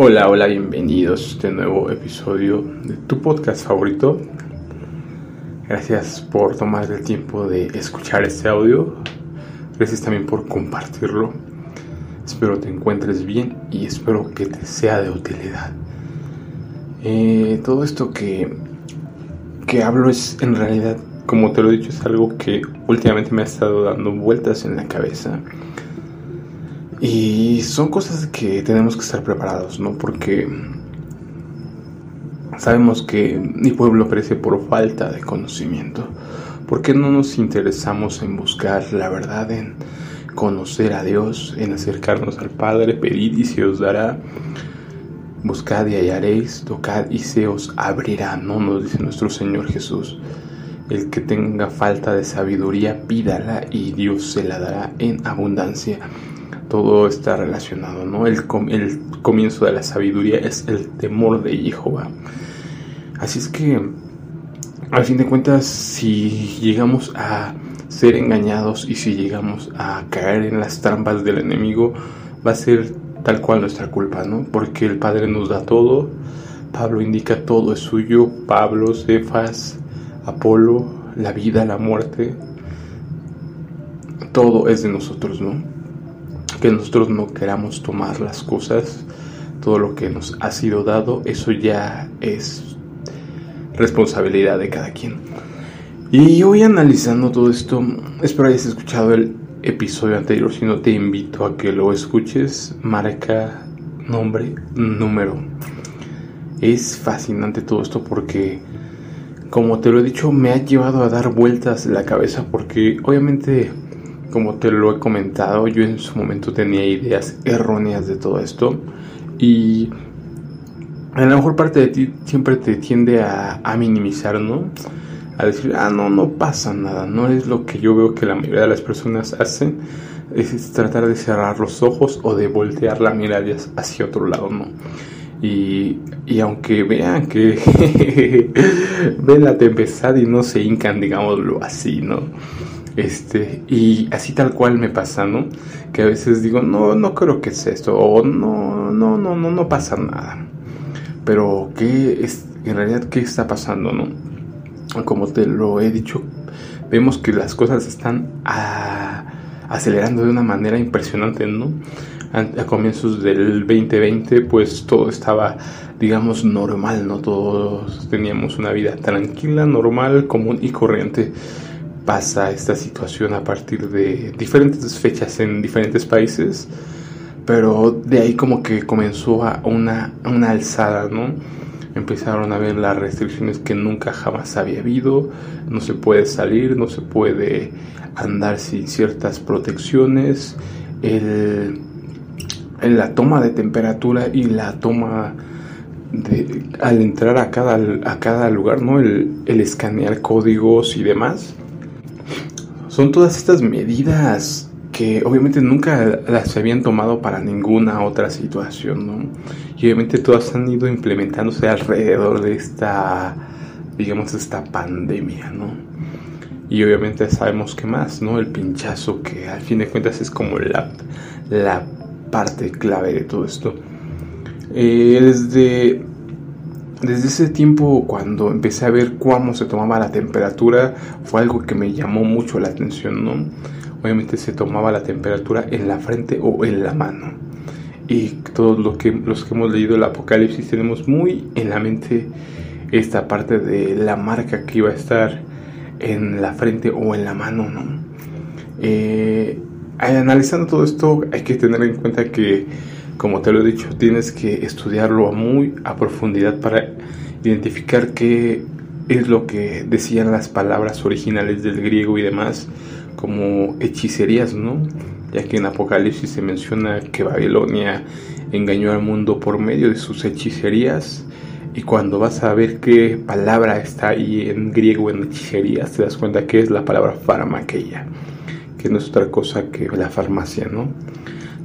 Hola, hola, bienvenidos a este nuevo episodio de tu podcast favorito. Gracias por tomar el tiempo de escuchar este audio. Gracias también por compartirlo. Espero te encuentres bien y espero que te sea de utilidad. Eh, todo esto que, que hablo es en realidad, como te lo he dicho, es algo que últimamente me ha estado dando vueltas en la cabeza y son cosas que tenemos que estar preparados, ¿no? Porque sabemos que mi pueblo perece por falta de conocimiento. ¿Por qué no nos interesamos en buscar la verdad, en conocer a Dios, en acercarnos al Padre, pedir y se os dará? Buscad y hallaréis, tocad y se os abrirá, ¿no? Nos dice nuestro Señor Jesús. El que tenga falta de sabiduría, pídala y Dios se la dará en abundancia todo está relacionado, ¿no? El, el comienzo de la sabiduría es el temor de Jehová. Así es que, al fin de cuentas, si llegamos a ser engañados y si llegamos a caer en las trampas del enemigo, va a ser tal cual nuestra culpa, ¿no? Porque el Padre nos da todo, Pablo indica todo es suyo, Pablo, Cefas, Apolo, la vida, la muerte, todo es de nosotros, ¿no? Que nosotros no queramos tomar las cosas, todo lo que nos ha sido dado, eso ya es responsabilidad de cada quien. Y hoy analizando todo esto, espero hayas escuchado el episodio anterior, si no te invito a que lo escuches, marca nombre, número. Es fascinante todo esto porque, como te lo he dicho, me ha llevado a dar vueltas la cabeza porque obviamente como te lo he comentado, yo en su momento tenía ideas erróneas de todo esto y a lo mejor parte de ti siempre te tiende a, minimizar, ¿no? A decir, ah, no, no pasa nada, no es lo que yo veo que la mayoría de las personas hacen, es tratar de cerrar los ojos o de voltear la mirada hacia otro lado, ¿no? Y, y aunque vean que ven la tempestad y no se hincan, digámoslo así, ¿no? Este, y así tal cual me pasa, ¿no? Que a veces digo, no, no creo que es esto, o no, no, no, no, no pasa nada. Pero, ¿qué es, en realidad, qué está pasando, no? Como te lo he dicho, vemos que las cosas están acelerando de una manera impresionante, ¿no? A, comienzos del 2020, pues todo estaba, digamos, normal, ¿no? Todos teníamos una vida tranquila, normal, común y corriente pasa esta situación a partir de diferentes fechas en diferentes países, pero de ahí como que comenzó a una, una alzada, ¿no? Empezaron a ver las restricciones que nunca jamás había habido, no se puede salir, no se puede andar sin ciertas protecciones, el, la toma de temperatura y la toma al entrar a cada, a cada lugar, ¿no? El escanear códigos y demás son todas estas medidas que obviamente nunca las habían tomado para ninguna otra situación, ¿no? Y obviamente todas han ido implementándose alrededor de esta, digamos, esta pandemia, ¿no? Y obviamente sabemos que más, ¿no? El pinchazo que al fin de cuentas es como la, la parte clave de todo esto. Eh, desde desde ese tiempo, cuando empecé a ver cómo se tomaba la temperatura, fue algo que me llamó mucho la atención, ¿no? Obviamente se tomaba la temperatura en la frente o en la mano. Y todos los que, los que hemos leído el Apocalipsis tenemos muy en la mente esta parte de la marca que iba a estar en la frente o en la mano, ¿no? Eh, analizando todo esto, hay que tener en cuenta que como te lo he dicho, tienes que estudiarlo muy a profundidad para identificar qué es lo que decían las palabras originales del griego y demás, como hechicerías, ¿no? Ya que en Apocalipsis se menciona que Babilonia engañó al mundo por medio de sus hechicerías. Y cuando vas a ver qué palabra está ahí en griego en hechicerías, te das cuenta que es la palabra farmaqueia, que no es otra cosa que la farmacia, ¿no?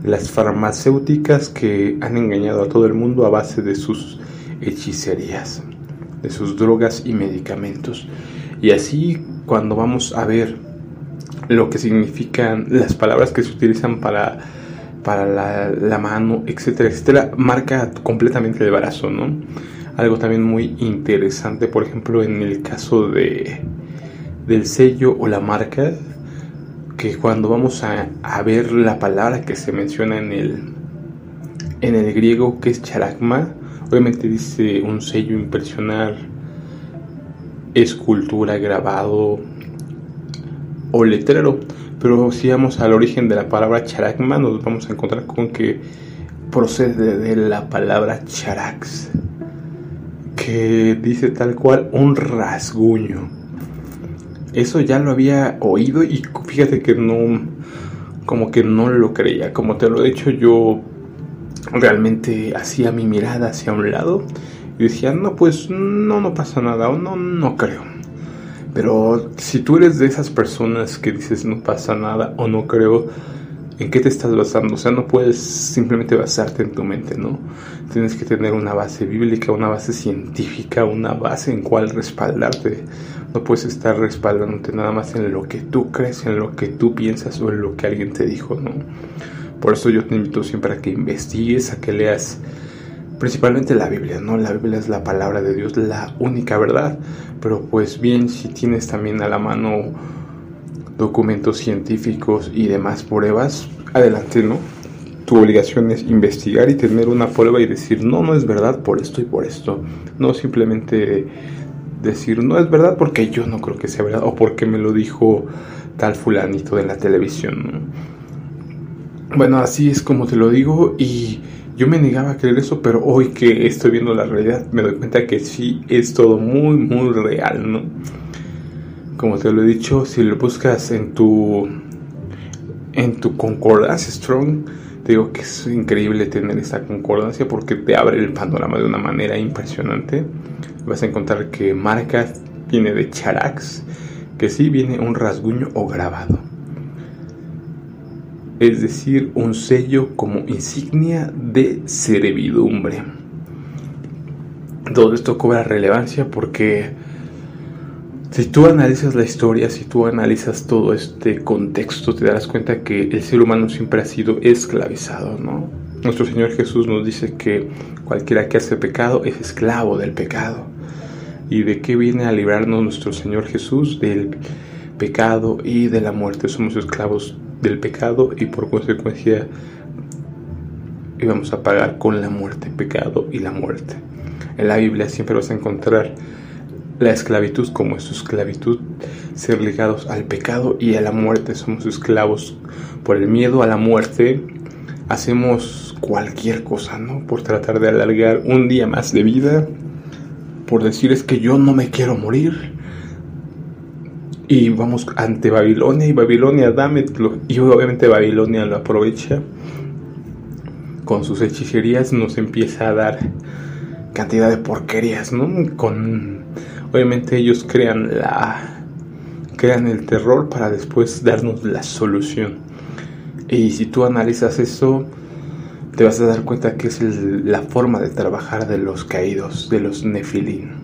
las farmacéuticas que han engañado a todo el mundo a base de sus hechicerías, de sus drogas y medicamentos. Y así cuando vamos a ver lo que significan las palabras que se utilizan para para la, mano, etcétera, etcétera, marca completamente el brazo, ¿no? Algo también muy interesante, por ejemplo, en el caso de del sello o la marca, que cuando vamos a, a ver la palabra que se menciona en el en el griego que es charagma, obviamente dice un sello impresionar, escultura, grabado o letrero, pero si vamos al origen de la palabra charagma nos vamos a encontrar con que procede de la palabra charax, que dice tal cual un rasguño. Eso ya lo había oído y fíjate que no, como que no lo creía. Como te lo he dicho, yo realmente hacía mi mirada hacia un lado y decía, no, pues no, no pasa nada o no, no creo. Pero si tú eres de esas personas que dices no pasa nada o no creo, ¿en qué te estás basando? O sea, no puedes simplemente basarte en tu mente, ¿no? Tienes que tener una base bíblica, una base científica, una base en cual respaldarte. No puedes estar respaldándote nada más en lo que tú crees, en lo que tú piensas o en lo que alguien te dijo, ¿no? Por eso yo te invito siempre a que investigues, a que leas principalmente la Biblia, ¿no? La Biblia es la palabra de Dios, la única verdad. Pero pues bien, si tienes también a la mano documentos científicos y demás pruebas, adelante, ¿no? Tu obligación es investigar y tener una prueba y decir, no, no es verdad por esto y por esto. No simplemente decir, no es verdad porque yo no creo que sea verdad o porque me lo dijo tal fulanito de la televisión, ¿no? Bueno, así es como te lo digo y yo me negaba a creer eso, pero hoy que estoy viendo la realidad me doy cuenta que sí es todo muy, muy real, ¿no? Como te lo he dicho, si lo buscas en tu en tu concordancia strong, te digo que es increíble tener esta concordancia porque te abre el panorama de una manera impresionante. Vas a encontrar que marca viene de charax, que sí viene un rasguño o grabado es decir, un sello como insignia de servidumbre. Todo esto cobra relevancia porque si tú analizas la historia, si tú analizas todo este contexto, te darás cuenta que el ser humano siempre ha sido esclavizado, ¿no? Nuestro Señor Jesús nos dice que cualquiera que hace pecado es esclavo del pecado. ¿Y de qué viene a librarnos nuestro Señor Jesús? Del pecado y de la muerte. Somos esclavos del pecado y por consecuencia íbamos a pagar con la muerte, pecado y la muerte. En la Biblia siempre vas a encontrar la esclavitud como su esclavitud, ser ligados al pecado y a la muerte. Somos esclavos por el miedo a la muerte. Hacemos cualquier cosa, ¿no? Por tratar de alargar un día más de vida. Por decir es que yo no me quiero morir y vamos ante Babilonia y Babilonia dame y obviamente Babilonia lo aprovecha con sus hechicerías nos empieza a dar cantidad de porquerías no con obviamente ellos crean la crean el terror para después darnos la solución. Y si tú analizas eso te vas a dar cuenta que es la forma de trabajar de los caídos de los nefilín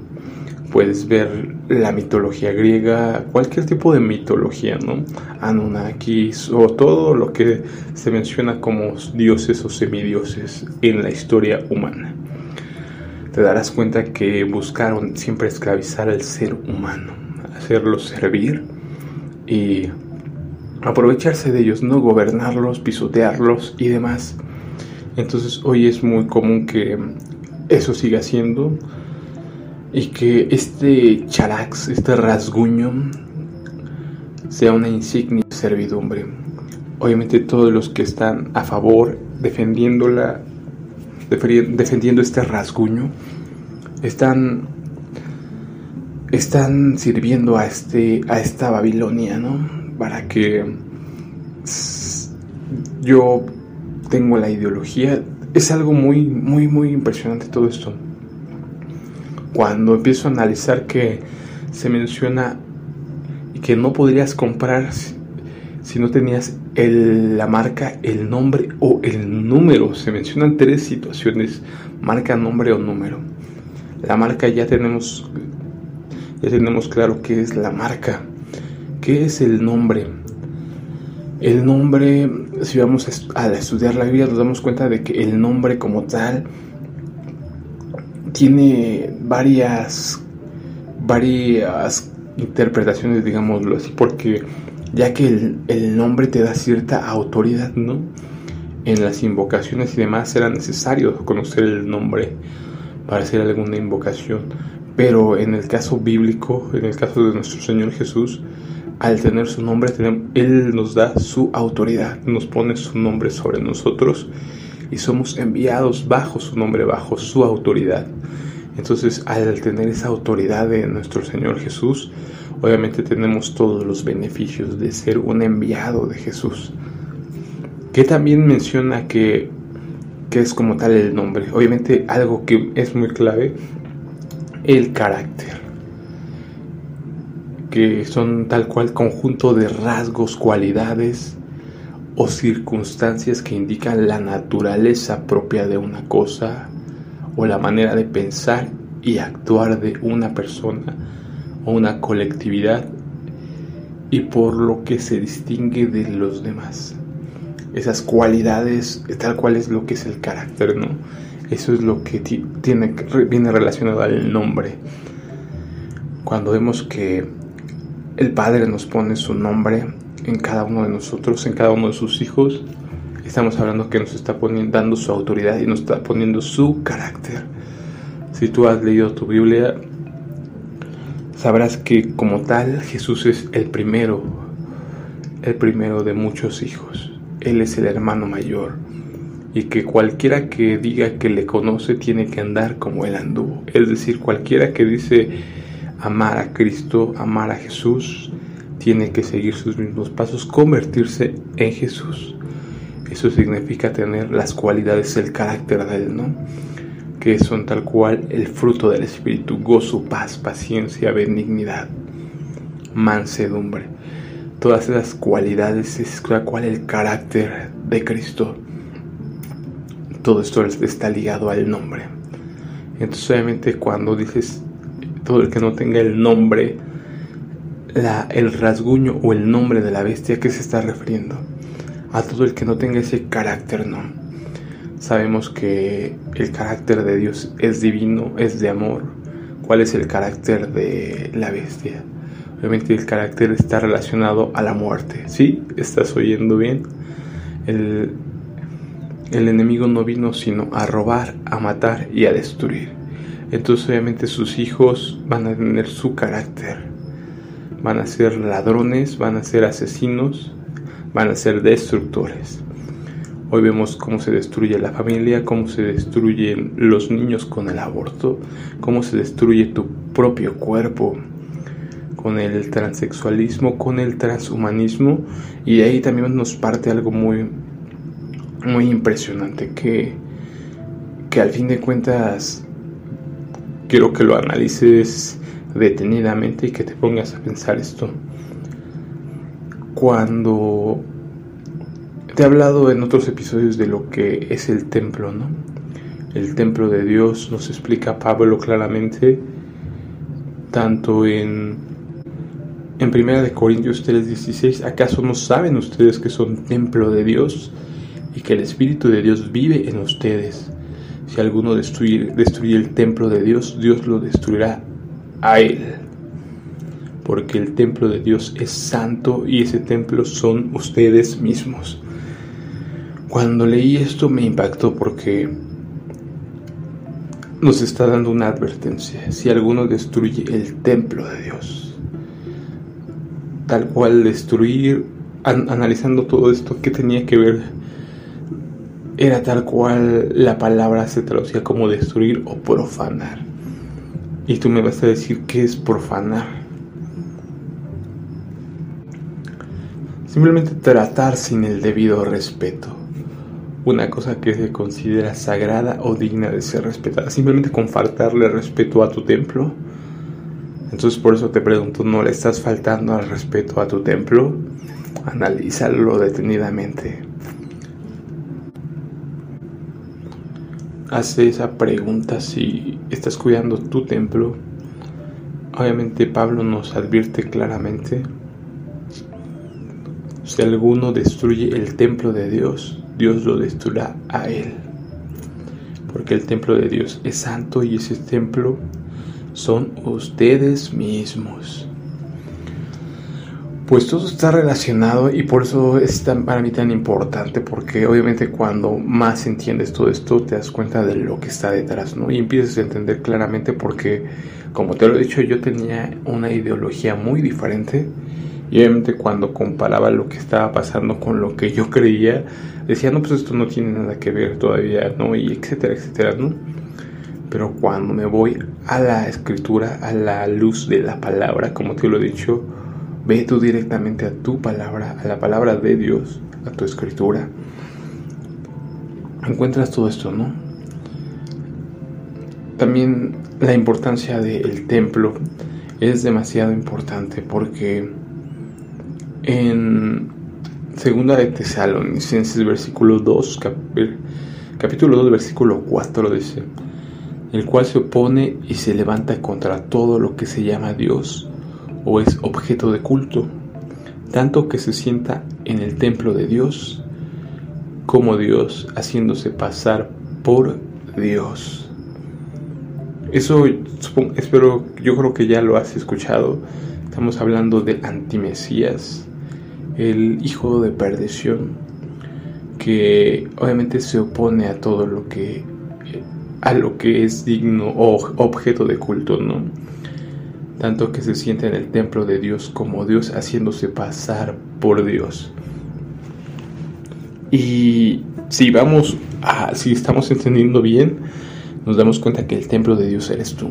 puedes ver la mitología griega, cualquier tipo de mitología, ¿no? Anunnakis o todo lo que se menciona como dioses o semidioses en la historia humana. Te darás cuenta que buscaron siempre esclavizar al ser humano, hacerlos servir y aprovecharse de ellos, no gobernarlos, pisotearlos y demás. Entonces hoy es muy común que eso siga siendo y que este charax, este rasguño, sea una insignia de servidumbre. Obviamente todos los que están a favor, defendiéndola, defendiendo este rasguño, están, están sirviendo a, este, a esta Babilonia, ¿no? Para que yo tengo la ideología. Es algo muy, muy, muy impresionante todo esto cuando empiezo a analizar que se menciona que no podrías comprar si, no tenías la marca, el nombre o el número. Se mencionan tres situaciones, marca, nombre o número. La marca ya tenemos, ya tenemos claro qué es la marca. ¿Qué es el nombre? El nombre si vamos a, estudiar la Biblia, nos damos cuenta de que el nombre como tal tiene varias, varias interpretaciones, digámoslo así, porque ya que el, nombre te da cierta autoridad, ¿no? En las invocaciones y demás era necesario conocer el nombre para hacer alguna invocación, pero en el caso bíblico, en el caso de nuestro Señor Jesús, al tener su nombre, Él nos da su autoridad, nos pone su nombre sobre nosotros y somos enviados bajo su nombre, bajo su autoridad. Entonces, al tener esa autoridad de nuestro Señor Jesús, obviamente tenemos todos los beneficios de ser un enviado de Jesús. Que también menciona que, que es como tal el nombre. Obviamente algo que es muy clave, el carácter. Que son tal cual conjunto de rasgos, cualidades o circunstancias que indican la naturaleza propia de una cosa o la manera de pensar y actuar de una persona o una colectividad y por lo que se distingue de los demás. Esas cualidades, tal cual es lo que es el carácter, ¿no? Eso es lo que tiene, viene relacionado al nombre. Cuando vemos que el Padre nos pone su nombre en cada uno de nosotros, en cada uno de sus hijos, estamos hablando que nos está poniendo, dando su autoridad y nos está poniendo su carácter. Si tú has leído tu Biblia, sabrás que como tal Jesús es el primero, el primero de muchos hijos. Él es el hermano mayor y que cualquiera que diga que le conoce tiene que andar como él anduvo. Es decir, cualquiera que dice amar a Cristo, amar a Jesús, tiene que seguir sus mismos pasos, convertirse en Jesús. Eso significa tener las cualidades, el carácter de Él, ¿no? Que son tal cual el fruto del Espíritu, gozo, paz, paciencia, benignidad, mansedumbre. Todas esas cualidades es tal cual el carácter de Cristo. Todo esto está ligado al nombre. Entonces obviamente cuando dices todo el que no tenga el nombre, la, el rasguño o el nombre de la bestia, que se está refiriendo? a todo el que no tenga ese carácter, no. Sabemos que el carácter de Dios es divino, es de amor. ¿Cuál es el carácter de la bestia? Obviamente el carácter está relacionado a la muerte. ¿Sí? ¿Estás oyendo bien? El, el enemigo no vino sino a robar, a matar y a destruir. Entonces obviamente sus hijos van a tener su carácter. Van a ser ladrones, van a ser asesinos, van a ser destructores. Hoy vemos cómo se destruye la familia, cómo se destruyen los niños con el aborto, cómo se destruye tu propio cuerpo con el transexualismo, con el transhumanismo y ahí también nos parte algo muy muy impresionante que que al fin de cuentas quiero que lo analices detenidamente y que te pongas a pensar esto cuando te he hablado en otros episodios de lo que es el templo, ¿no? El templo de Dios nos explica Pablo claramente, tanto en, en 1 de Corintios 3:16, ¿acaso no saben ustedes que son templo de Dios y que el Espíritu de Dios vive en ustedes? Si alguno destruye, destruye el templo de Dios, Dios lo destruirá a él porque el templo de Dios es santo y ese templo son ustedes mismos. Cuando leí esto me impactó porque nos está dando una advertencia. Si alguno destruye el templo de Dios, tal cual destruir, analizando todo esto, ¿qué tenía que ver? Era tal cual la palabra se traducía como destruir o profanar. Y tú me vas a decir qué es profanar. Simplemente tratar sin el debido respeto. Una cosa que se considera sagrada o digna de ser respetada. Simplemente con faltarle respeto a tu templo. Entonces por eso te pregunto, ¿no le estás faltando al respeto a tu templo? Analízalo detenidamente. Hace esa pregunta si estás cuidando tu templo. Obviamente Pablo nos advierte claramente Si alguno destruye el templo de Dios, Dios lo destruirá a él. Porque el templo de Dios es santo y ese templo son ustedes mismos. Pues todo está relacionado y por eso es para mí tan importante, porque obviamente cuando más entiendes todo esto te das cuenta de lo que está detrás, ¿no? Y empiezas a entender claramente porque, como te lo he dicho, yo tenía una ideología muy diferente y obviamente cuando comparaba lo que estaba pasando con lo que yo creía, decía, no, pues esto no tiene nada que ver todavía, ¿no? Y etcétera, etcétera, ¿no? Pero cuando me voy a la escritura, a la luz de la palabra, como te lo he dicho, Ve tú directamente a tu palabra, a la palabra de Dios, a tu escritura. Encuentras todo esto, ¿no? También la importancia del templo es demasiado importante porque en segunda de Tesalonicenses versículo 2 capítulo 2 versículo 4 dice el cual se opone y se levanta contra todo lo que se llama Dios o es objeto de culto, tanto que se sienta en el templo de Dios como Dios haciéndose pasar por Dios. Eso espero, yo creo que ya lo has escuchado. Estamos hablando del antimesías, el hijo de perdición, que obviamente se opone a todo lo que a lo que es digno o objeto de culto, ¿no? Tanto que se siente en el templo de Dios como Dios haciéndose pasar por Dios. Y si vamos a, si estamos entendiendo bien, nos damos cuenta que el templo de Dios eres tú.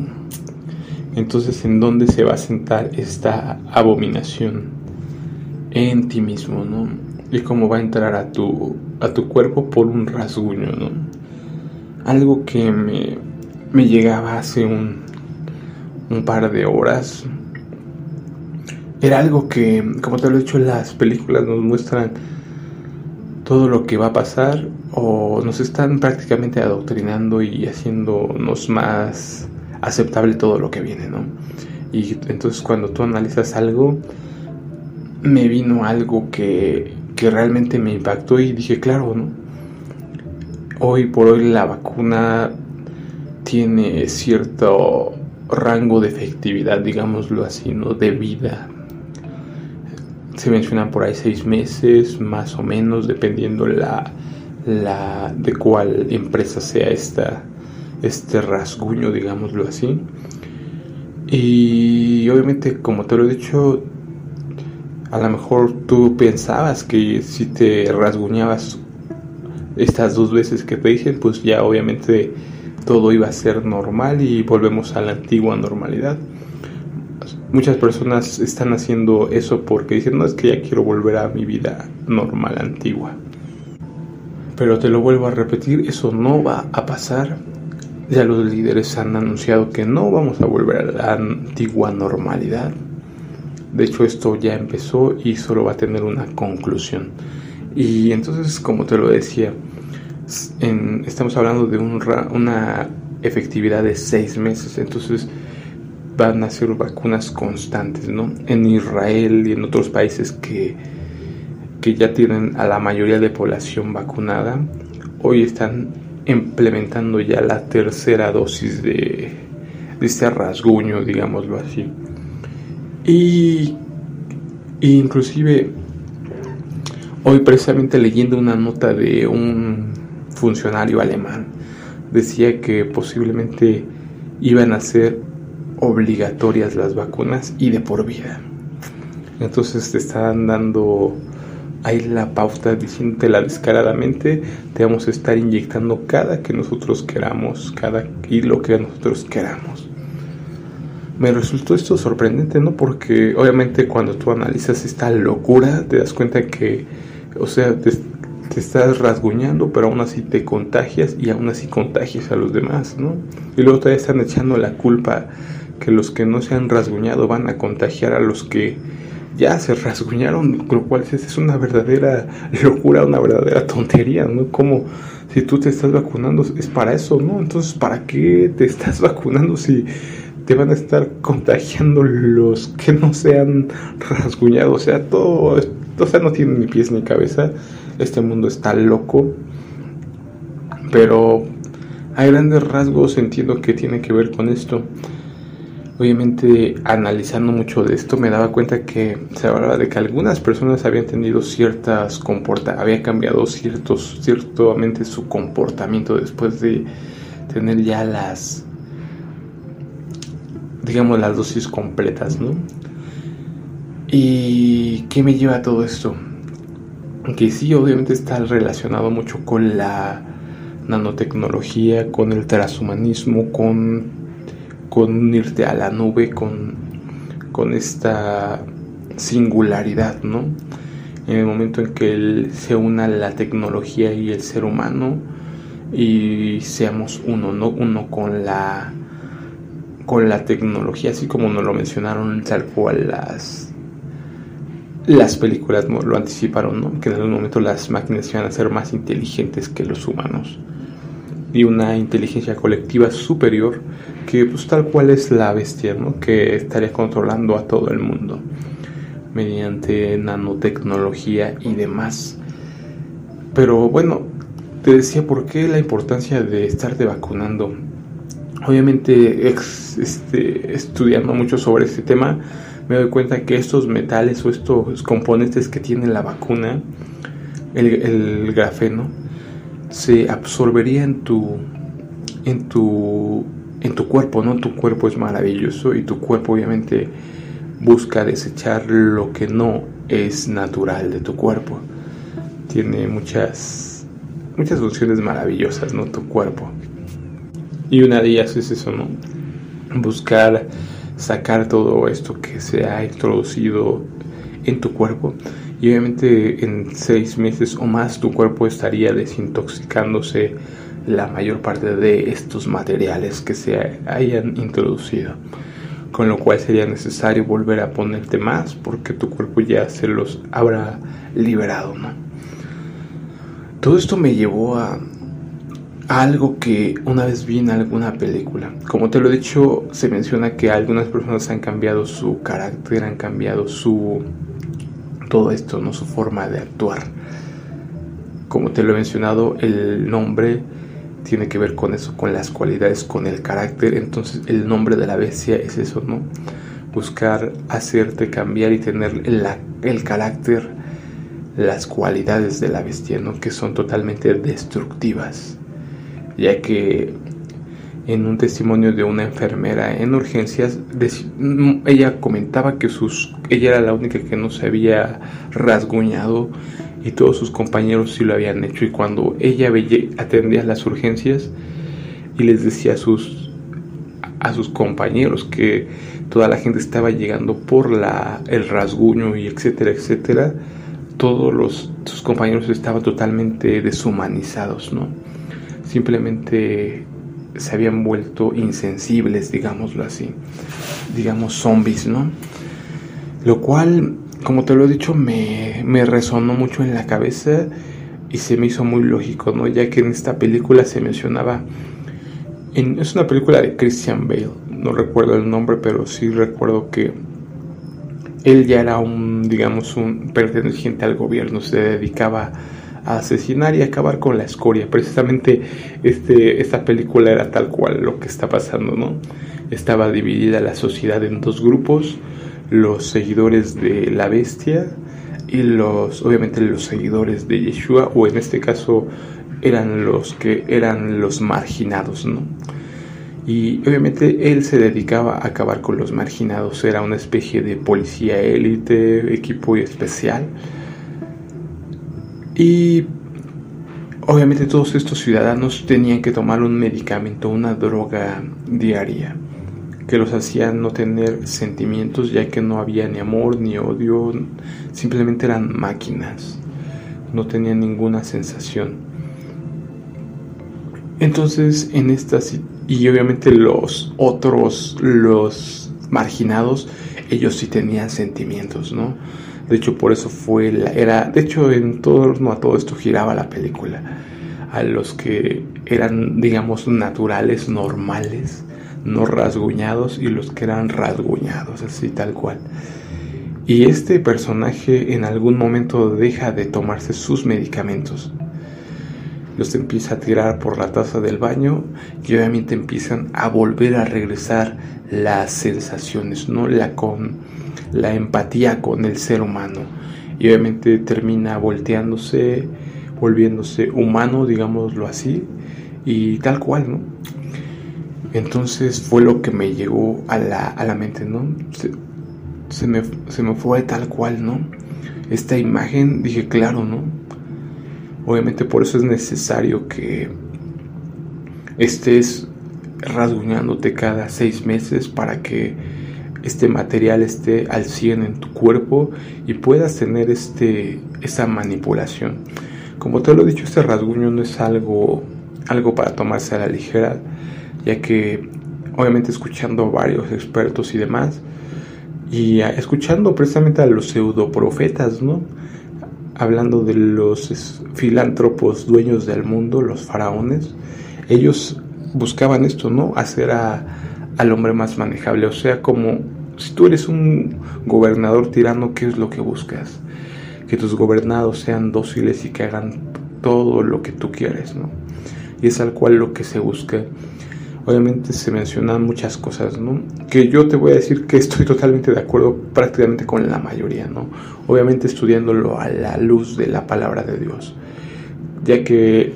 Entonces, ¿en dónde se va a sentar esta abominación? En ti mismo, ¿no? Y cómo va a entrar a tu, a tu cuerpo por un rasguño, ¿no? Algo que me, me llegaba hace un, un par de horas. Era algo que, como te lo he dicho, las películas nos muestran todo lo que va a pasar o nos están prácticamente adoctrinando y haciéndonos más aceptable todo lo que viene, ¿no? Y entonces cuando tú analizas algo, me vino algo que, que realmente me impactó y dije, claro, ¿no? Hoy por hoy la vacuna tiene cierto rango de efectividad, digámoslo así, ¿no? De vida. Se mencionan por ahí seis meses, más o menos, dependiendo la, la de cuál empresa sea esta, este rasguño, digámoslo así. Y obviamente, como te lo he dicho, a lo mejor tú pensabas que si te rasguñabas estas dos veces que te dije, pues ya obviamente todo iba a ser normal y volvemos a la antigua normalidad. Muchas personas están haciendo eso porque dicen, no es que ya quiero volver a mi vida normal, antigua. Pero te lo vuelvo a repetir, eso no va a pasar. Ya los líderes han anunciado que no vamos a volver a la antigua normalidad. De hecho, esto ya empezó y solo va a tener una conclusión. Y entonces, como te lo decía, estamos hablando de una efectividad de seis meses, entonces van a ser vacunas constantes, ¿no? En Israel y en otros países que, que ya tienen a la mayoría de población vacunada, hoy están implementando ya la tercera dosis de, este rasguño, digámoslo así. Y, inclusive hoy precisamente leyendo una nota de un funcionario alemán decía que posiblemente iban a ser obligatorias las vacunas y de por vida. Entonces te están dando ahí la pauta diciéndotela descaradamente, te vamos a estar inyectando cada que nosotros queramos, cada y lo que nosotros queramos. Me resultó esto sorprendente, ¿no? Porque obviamente cuando tú analizas esta locura, te das cuenta que, o sea, te, te estás rasguñando, pero aún así te contagias y aún así contagias a los demás, ¿no? Y luego todavía están echando la culpa que los que no se han rasguñado van a contagiar a los que ya se rasguñaron, lo cual es una verdadera locura, una verdadera tontería, ¿no? Como si tú te estás vacunando es para eso, ¿no? Entonces, ¿para qué te estás vacunando si te van a estar contagiando los que no se han rasguñado? O sea, todo o sea, no tiene ni pies ni cabeza. Este mundo está loco. Pero a grandes rasgos entiendo que tiene que ver con esto. Obviamente, analizando mucho de esto, me daba cuenta que se hablaba de que algunas personas habían tenido ciertas comporta, había cambiado ciertos, ciertamente su comportamiento después de tener ya las, digamos, las dosis completas, ¿no? ¿Y qué me lleva a todo esto? Que sí, obviamente está relacionado mucho con la nanotecnología, con el transhumanismo, con, con irte a la nube, con, con esta singularidad, ¿no? En el momento en que se una la tecnología y el ser humano y seamos uno, ¿no? Uno con la con la tecnología, así como nos lo mencionaron tal cual las las películas lo anticiparon, ¿no? Que en algún momento las máquinas iban a ser más inteligentes que los humanos y una inteligencia colectiva superior que pues tal cual es la bestia, ¿no? que estaría controlando a todo el mundo mediante nanotecnología y demás. Pero bueno, te decía por qué la importancia de estarte vacunando. Obviamente, este, estudiando mucho sobre este tema, me doy cuenta que estos metales o estos componentes que tiene la vacuna, el, grafeno, se absorbería en tu en tu en tu cuerpo, ¿no? Tu cuerpo es maravilloso y tu cuerpo obviamente busca desechar lo que no es natural de tu cuerpo. Tiene muchas muchas funciones maravillosas, ¿no? Tu cuerpo. Y una de ellas es eso, ¿no? Buscar sacar todo esto que se ha introducido en tu cuerpo y obviamente en seis meses o más tu cuerpo estaría desintoxicándose la mayor parte de estos materiales que se hayan introducido con lo cual sería necesario volver a ponerte más porque tu cuerpo ya se los habrá liberado ¿no? todo esto me llevó a, algo que una vez vi en alguna película como te lo he dicho se menciona que algunas personas han cambiado su carácter han cambiado su todo esto, no su forma de actuar. Como te lo he mencionado, el nombre tiene que ver con eso, con las cualidades, con el carácter. Entonces el nombre de la bestia es eso, ¿no? Buscar hacerte cambiar y tener el carácter, las cualidades de la bestia, ¿no? Que son totalmente destructivas. Ya que en un testimonio de una enfermera en urgencias, mm, ella comentaba que sus, ella era la única que no se había rasguñado y todos sus compañeros sí lo habían hecho. Y cuando ella atendía las urgencias y les decía a sus, a sus compañeros que toda la gente estaba llegando por la, el rasguño y etcétera, etcétera, todos los, sus compañeros estaban totalmente deshumanizados, ¿no? Simplemente se habían vuelto insensibles, digámoslo así, digamos zombies, ¿no? Lo cual, como te lo he dicho, me, me resonó mucho en la cabeza y se me hizo muy lógico, ¿no? Ya que en esta película se mencionaba, en, es una película de Christian Bale, no recuerdo el nombre, pero sí recuerdo que él ya era un, digamos, un perteneciente al gobierno, se dedicaba asesinar y acabar con la escoria. Precisamente este, esta película era tal cual lo que está pasando, ¿no? Estaba dividida la sociedad en dos grupos, los seguidores de la bestia y los, obviamente los seguidores de Yeshua, o en este caso eran los que eran los marginados, ¿no? Y obviamente él se dedicaba a acabar con los marginados, era una especie de policía élite, equipo especial y obviamente todos estos ciudadanos tenían que tomar un medicamento, una droga diaria, que los hacía no tener sentimientos ya que no había ni amor ni odio, simplemente eran máquinas, no tenían ninguna sensación. Entonces en estas y obviamente los otros, los marginados, ellos sí tenían sentimientos, ¿no? De hecho, por eso fue la, era, de hecho, en torno a todo esto giraba la película. A los que eran, digamos, naturales, normales, no rasguñados, y los que eran rasguñados, así tal cual. Y este personaje en algún momento deja de tomarse sus medicamentos. Los empieza a tirar por la taza del baño y obviamente empiezan a volver a regresar las sensaciones, ¿no? La con la empatía con el ser humano. Y obviamente termina volteándose, volviéndose humano, digámoslo así, y tal cual, ¿no? Entonces fue lo que me llegó a la, a la mente, ¿no? se me, se me fue tal cual, ¿no? Esta imagen, dije, claro, ¿no? Obviamente por eso es necesario que estés rasguñándote cada seis meses para que este material esté al 100 en tu cuerpo y puedas tener este, esa manipulación. Como te lo he dicho, este rasguño no es algo, algo para tomarse a la ligera, ya que obviamente escuchando varios expertos y demás, y escuchando precisamente a los pseudoprofetas, ¿no? Hablando de los filántropos dueños del mundo, los faraones, ellos buscaban esto, ¿no? Hacer al hombre más manejable. O sea, como si tú eres un gobernador tirano, ¿qué es lo que buscas? Que tus gobernados sean dóciles y que hagan todo lo que tú quieres, ¿no? Y es al cual lo que se busca obviamente se mencionan muchas cosas, ¿no? Que yo te voy a decir que estoy totalmente de acuerdo prácticamente con la mayoría, ¿no? Obviamente estudiándolo a la luz de la palabra de Dios, ya que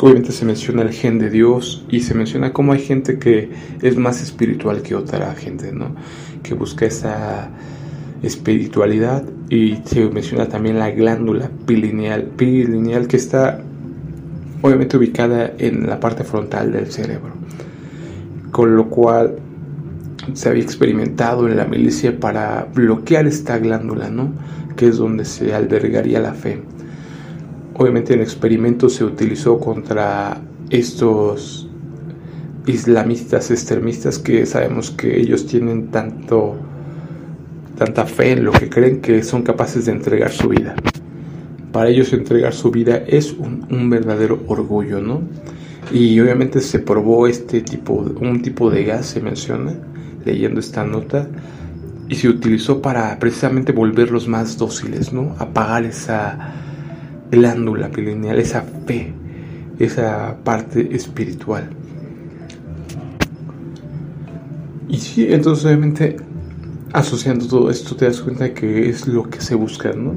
obviamente se menciona el gen de Dios y se menciona cómo hay gente que es más espiritual que otra gente, ¿no? Que busca esa espiritualidad y se menciona también la glándula pineal que está obviamente ubicada en la parte frontal del cerebro, con lo cual se había experimentado en la milicia para bloquear esta glándula, ¿no? que es donde se albergaría la fe. Obviamente en experimentos se utilizó contra estos islamistas extremistas que sabemos que ellos tienen tanto tanta fe en lo que creen que son capaces de entregar su vida para ellos entregar su vida es un, verdadero orgullo, ¿no? Y obviamente se probó este tipo, un tipo de gas, se menciona, leyendo esta nota, y se utilizó para precisamente volverlos más dóciles, ¿no? Apagar esa glándula pineal, esa fe, esa parte espiritual. Y sí, entonces obviamente asociando todo esto te das cuenta que es lo que se busca, ¿no?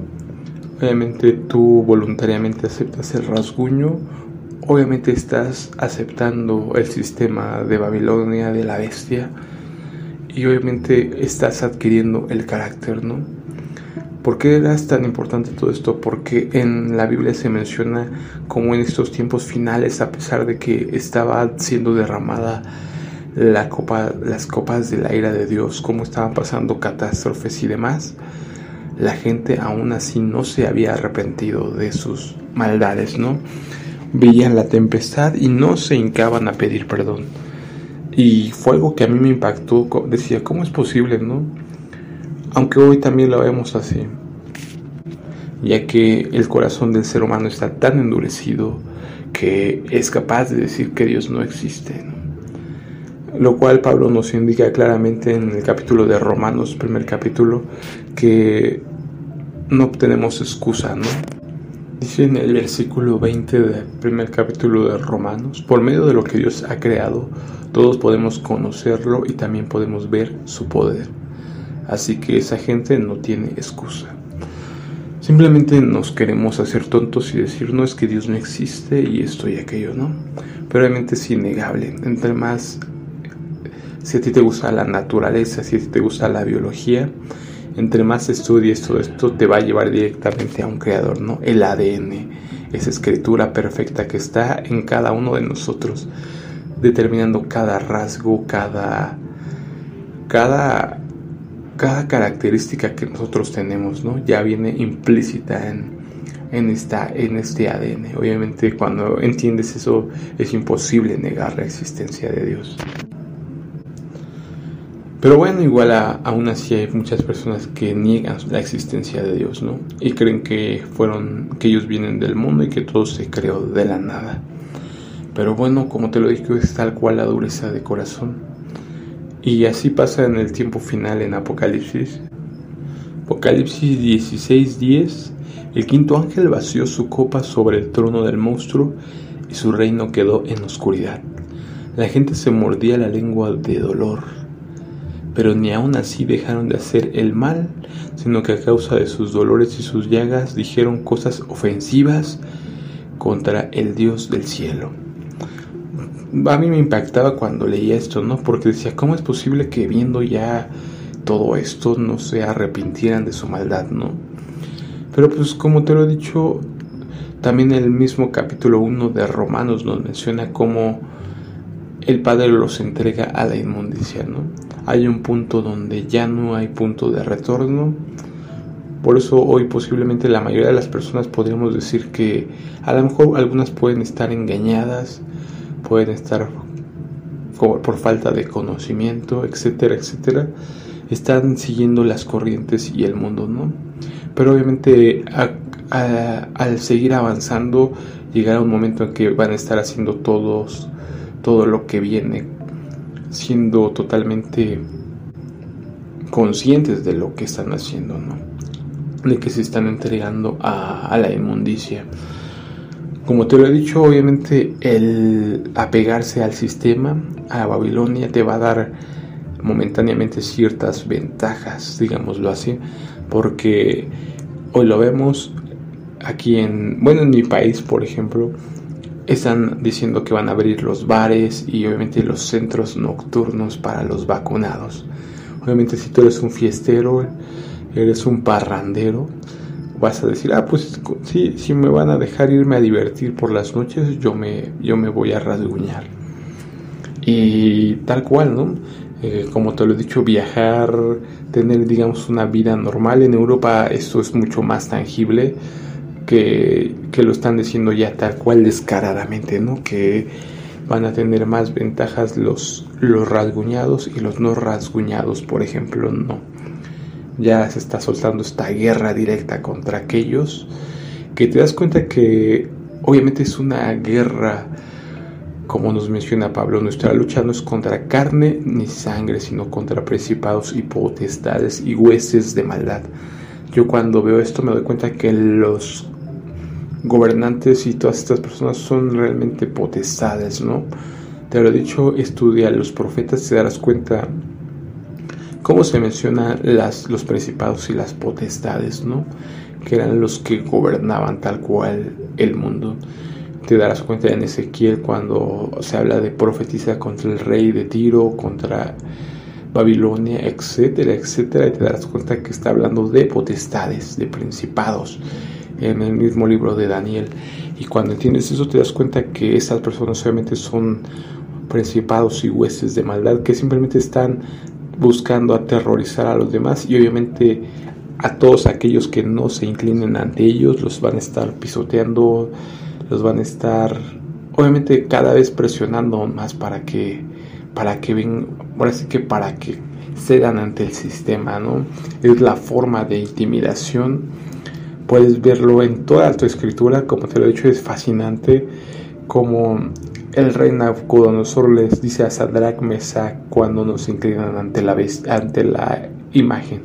Obviamente tú voluntariamente aceptas el rasguño, obviamente estás aceptando el sistema de Babilonia, de la bestia, y obviamente estás adquiriendo el carácter, ¿no? ¿Por qué es tan importante todo esto? Porque en la Biblia se menciona como en estos tiempos finales, a pesar de que estaba siendo derramada la copa, las copas de la ira de Dios, cómo estaban pasando catástrofes y demás, la gente aún así no se había arrepentido de sus maldades, ¿no? Veían la tempestad y no se hincaban a pedir perdón. Y fue algo que a mí me impactó, decía, ¿cómo es posible, no? Aunque hoy también lo vemos así, ya que el corazón del ser humano está tan endurecido que es capaz de decir que Dios no existe, lo cual Pablo nos indica claramente en el capítulo de Romanos, primer capítulo, que no tenemos excusa, ¿no? Dice en el versículo 20 del primer capítulo de Romanos, por medio de lo que Dios ha creado, todos podemos conocerlo y también podemos ver su poder. Así que esa gente no tiene excusa. Simplemente nos queremos hacer tontos y decir, no es que Dios no existe y esto y aquello, ¿no? Pero realmente es innegable. Entre más si a ti te gusta la naturaleza, si a ti te gusta la biología, entre más estudies todo esto, te va a llevar directamente a un creador, ¿no? El ADN, esa escritura perfecta que está en cada uno de nosotros, determinando cada rasgo, cada, cada, cada característica que nosotros tenemos, ¿no? Ya viene implícita en, en, esta, en este ADN. Obviamente cuando entiendes eso es imposible negar la existencia de Dios. Pero bueno, igual aún así hay muchas personas que niegan la existencia de Dios, ¿no? Y creen que fueron, que ellos vienen del mundo y que todo se creó de la nada. Pero bueno, como te lo dije, es tal cual la dureza de corazón. Y así pasa en el tiempo final en Apocalipsis, Apocalipsis 16:10 El quinto ángel vació su copa sobre el trono del monstruo y su reino quedó en oscuridad. La gente se mordía la lengua de dolor, pero ni aun así dejaron de hacer el mal, sino que a causa de sus dolores y sus llagas dijeron cosas ofensivas contra el Dios del cielo. A mí me impactaba cuando leía esto, ¿no? Porque decía, ¿cómo es posible que viendo ya todo esto no se arrepintieran de su maldad, ¿no? Pero pues como te lo he dicho, también el mismo capítulo 1 de Romanos nos menciona cómo el Padre los entrega a la inmundicia, ¿no? Hay un punto donde ya no hay punto de retorno. Por eso hoy posiblemente la mayoría de las personas podríamos decir que a lo mejor algunas pueden estar engañadas, pueden estar por falta de conocimiento, etcétera, etcétera. Están siguiendo las corrientes y el mundo, ¿no? Pero obviamente al seguir avanzando llegará un momento en que van a estar haciendo todos todo lo que viene siendo totalmente conscientes de lo que están haciendo, ¿no? De que se están entregando a, a la inmundicia. Como te lo he dicho, obviamente el apegarse al sistema, a Babilonia, te va a dar momentáneamente ciertas ventajas, digámoslo así, porque hoy lo vemos aquí en, bueno, en mi país, por ejemplo, están diciendo que van a abrir los bares y obviamente los centros nocturnos para los vacunados. Obviamente si tú eres un fiestero, eres un parrandero, vas a decir, ah, pues sí, si me van a dejar irme a divertir por las noches, yo me, yo me voy a rasguñar. Y tal cual, ¿no? Eh, como te lo he dicho, viajar, tener, digamos, una vida normal. En Europa esto es mucho más tangible que, lo están diciendo ya tal cual descaradamente, ¿no? Que van a tener más ventajas los, los rasguñados y los no rasguñados, por ejemplo, no. Ya se está soltando esta guerra directa contra aquellos que te das cuenta que obviamente es una guerra, como nos menciona Pablo, nuestra lucha no es contra carne ni sangre, sino contra principados y potestades y huestes de maldad. Yo cuando veo esto me doy cuenta que los gobernantes y todas estas personas son realmente potestades, ¿no? Te lo he dicho, estudia los profetas, te darás cuenta cómo se mencionan los principados y las potestades, ¿no? Que eran los que gobernaban tal cual el mundo. Te darás cuenta en Ezequiel cuando se habla de profetizar contra el rey de Tiro, contra Babilonia, etcétera, etcétera, y te darás cuenta que está hablando de potestades, de principados en el mismo libro de Daniel. Y cuando entiendes eso te das cuenta que esas personas obviamente son principados y huestes de maldad que simplemente están buscando aterrorizar a los demás y obviamente a todos aquellos que no se inclinen ante ellos los van a estar pisoteando, los van a estar obviamente cada vez presionando más para que para que ven, ahora sí que para que cedan ante el sistema, ¿no? Es la forma de intimidación Puedes verlo en toda tu escritura, como te lo he dicho, es fascinante como el rey Nabucodonosor les dice a Sadrach Mesa cuando nos inclinan ante la, ante la imagen.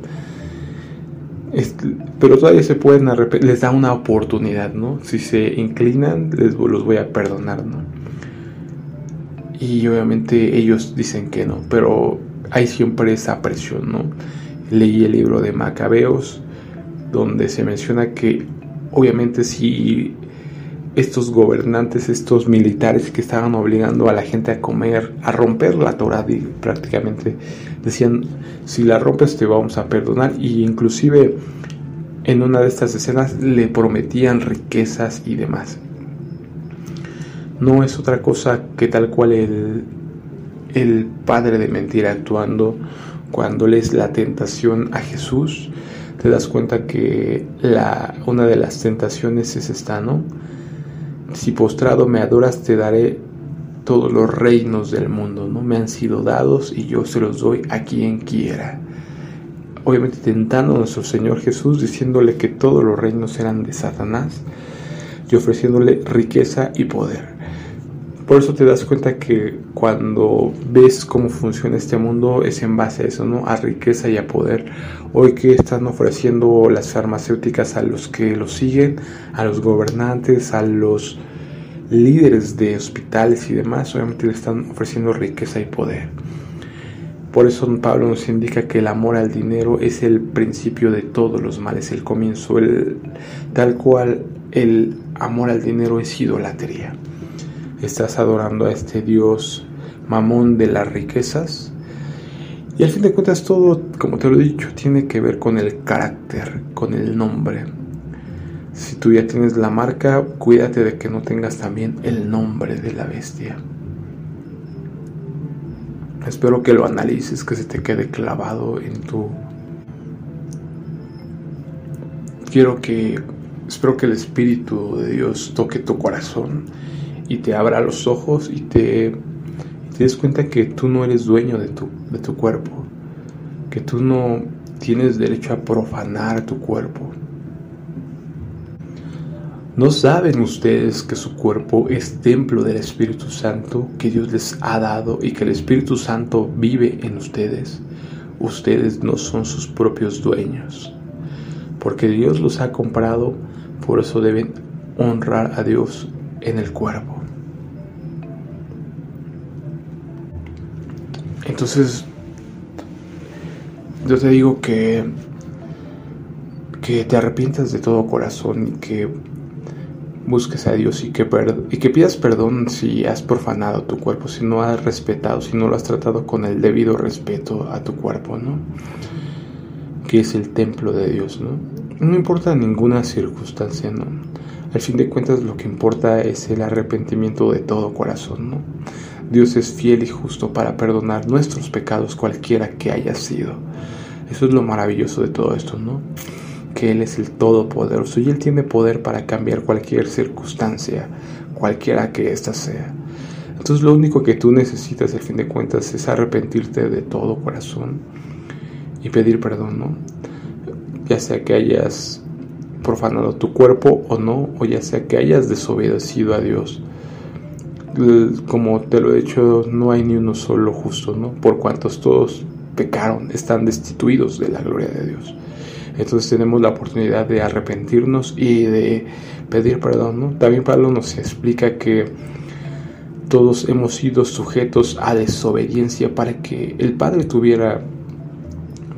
pero todavía se pueden arrepentir, les da una oportunidad, ¿no? Si se inclinan, les los voy a perdonar, ¿no? Y obviamente ellos dicen que no, pero hay siempre esa presión, ¿no? Leí el libro de Macabeos donde se menciona que obviamente si estos gobernantes, estos militares que estaban obligando a la gente a comer, a romper la Torah prácticamente, decían, si la rompes te vamos a perdonar y inclusive en una de estas escenas le prometían riquezas y demás. No es otra cosa que tal cual el, el padre de mentira actuando cuando lees la tentación a Jesús te das cuenta que la, una de las tentaciones es esta, ¿no? Si postrado me adoras, te daré todos los reinos del mundo, ¿no? Me han sido dados y yo se los doy a quien quiera. Obviamente tentando a nuestro Señor Jesús, diciéndole que todos los reinos eran de Satanás y ofreciéndole riqueza y poder. Por eso te das cuenta que cuando ves cómo funciona este mundo es en base a eso, ¿no? A riqueza y a poder. Hoy que están ofreciendo las farmacéuticas a los que lo siguen, a los gobernantes, a los líderes de hospitales y demás, obviamente le están ofreciendo riqueza y poder. Por eso Pablo nos indica que el amor al dinero es el principio de todos los males, el comienzo, el, tal cual el amor al dinero es idolatría estás adorando a este Dios mamón de las riquezas. Y al fin de cuentas todo, como te lo he dicho, tiene que ver con el carácter, con el nombre. Si tú ya tienes la marca, cuídate de que no tengas también el nombre de la bestia. Espero que lo analices, que se te quede clavado en tu... Quiero que... Espero que el Espíritu de Dios toque tu corazón y te abra los ojos y te, te des cuenta que tú no eres dueño de tu, de tu cuerpo, que tú no tienes derecho a profanar tu cuerpo. ¿No saben ustedes que su cuerpo es templo del Espíritu Santo que Dios les ha dado y que el Espíritu Santo vive en ustedes? Ustedes no son sus propios dueños, porque Dios los ha comprado, por eso deben honrar a Dios en el cuerpo. Entonces, yo te digo que, que te arrepientas de todo corazón y que busques a Dios y que, y que pidas perdón si has profanado tu cuerpo, si no has respetado, si no lo has tratado con el debido respeto a tu cuerpo, ¿no? Que es el templo de Dios, ¿no? No importa ninguna circunstancia, ¿no? Al fin de cuentas lo que importa es el arrepentimiento de todo corazón, ¿no? Dios es fiel y justo para perdonar nuestros pecados cualquiera que haya sido. Eso es lo maravilloso de todo esto, ¿no? Que Él es el Todopoderoso y Él tiene poder para cambiar cualquier circunstancia, cualquiera que ésta sea. Entonces lo único que tú necesitas al fin de cuentas es arrepentirte de todo corazón y pedir perdón, ¿no? Ya sea que hayas profanado tu cuerpo o no, o ya sea que hayas desobedecido a Dios. Como te lo he dicho, no hay ni uno solo justo, ¿no? Por cuantos todos pecaron, están destituidos de la gloria de Dios. Entonces tenemos la oportunidad de arrepentirnos y de pedir perdón, ¿no? También Pablo nos explica que todos hemos sido sujetos a desobediencia para que el Padre tuviera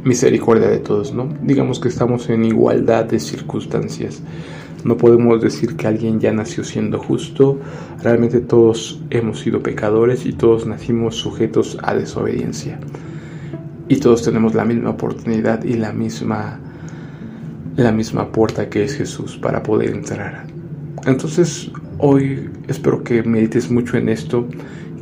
misericordia de todos, ¿no? Digamos que estamos en igualdad de circunstancias. No podemos decir que alguien ya nació siendo justo. Realmente todos hemos sido pecadores y todos nacimos sujetos a desobediencia. Y todos tenemos la misma oportunidad y la misma la misma puerta que es Jesús para poder entrar. Entonces, hoy espero que medites mucho en esto,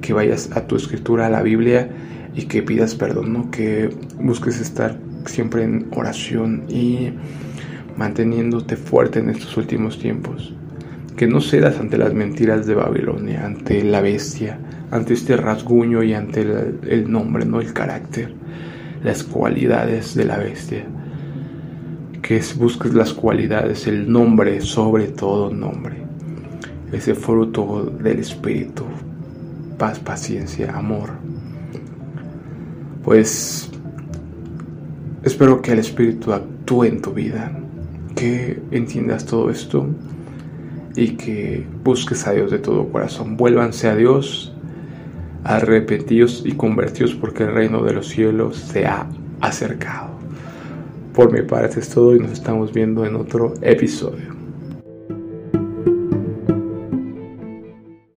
que vayas a tu escritura, a la Biblia y que pidas perdón, ¿no? que busques estar siempre en oración y manteniéndote fuerte en estos últimos tiempos. Que no cedas ante las mentiras de Babilonia, ante la bestia, ante este rasguño y ante el, nombre, no el carácter, las cualidades de la bestia. Que busques las cualidades, el nombre sobre todo nombre. Ese fruto del Espíritu, paz, paciencia, amor pues espero que el Espíritu actúe en tu vida, que entiendas todo esto y que busques a Dios de todo corazón. Vuélvanse a Dios, arrepentidos y convertidos porque el reino de los cielos se ha acercado. Por mi parte es todo y nos estamos viendo en otro episodio.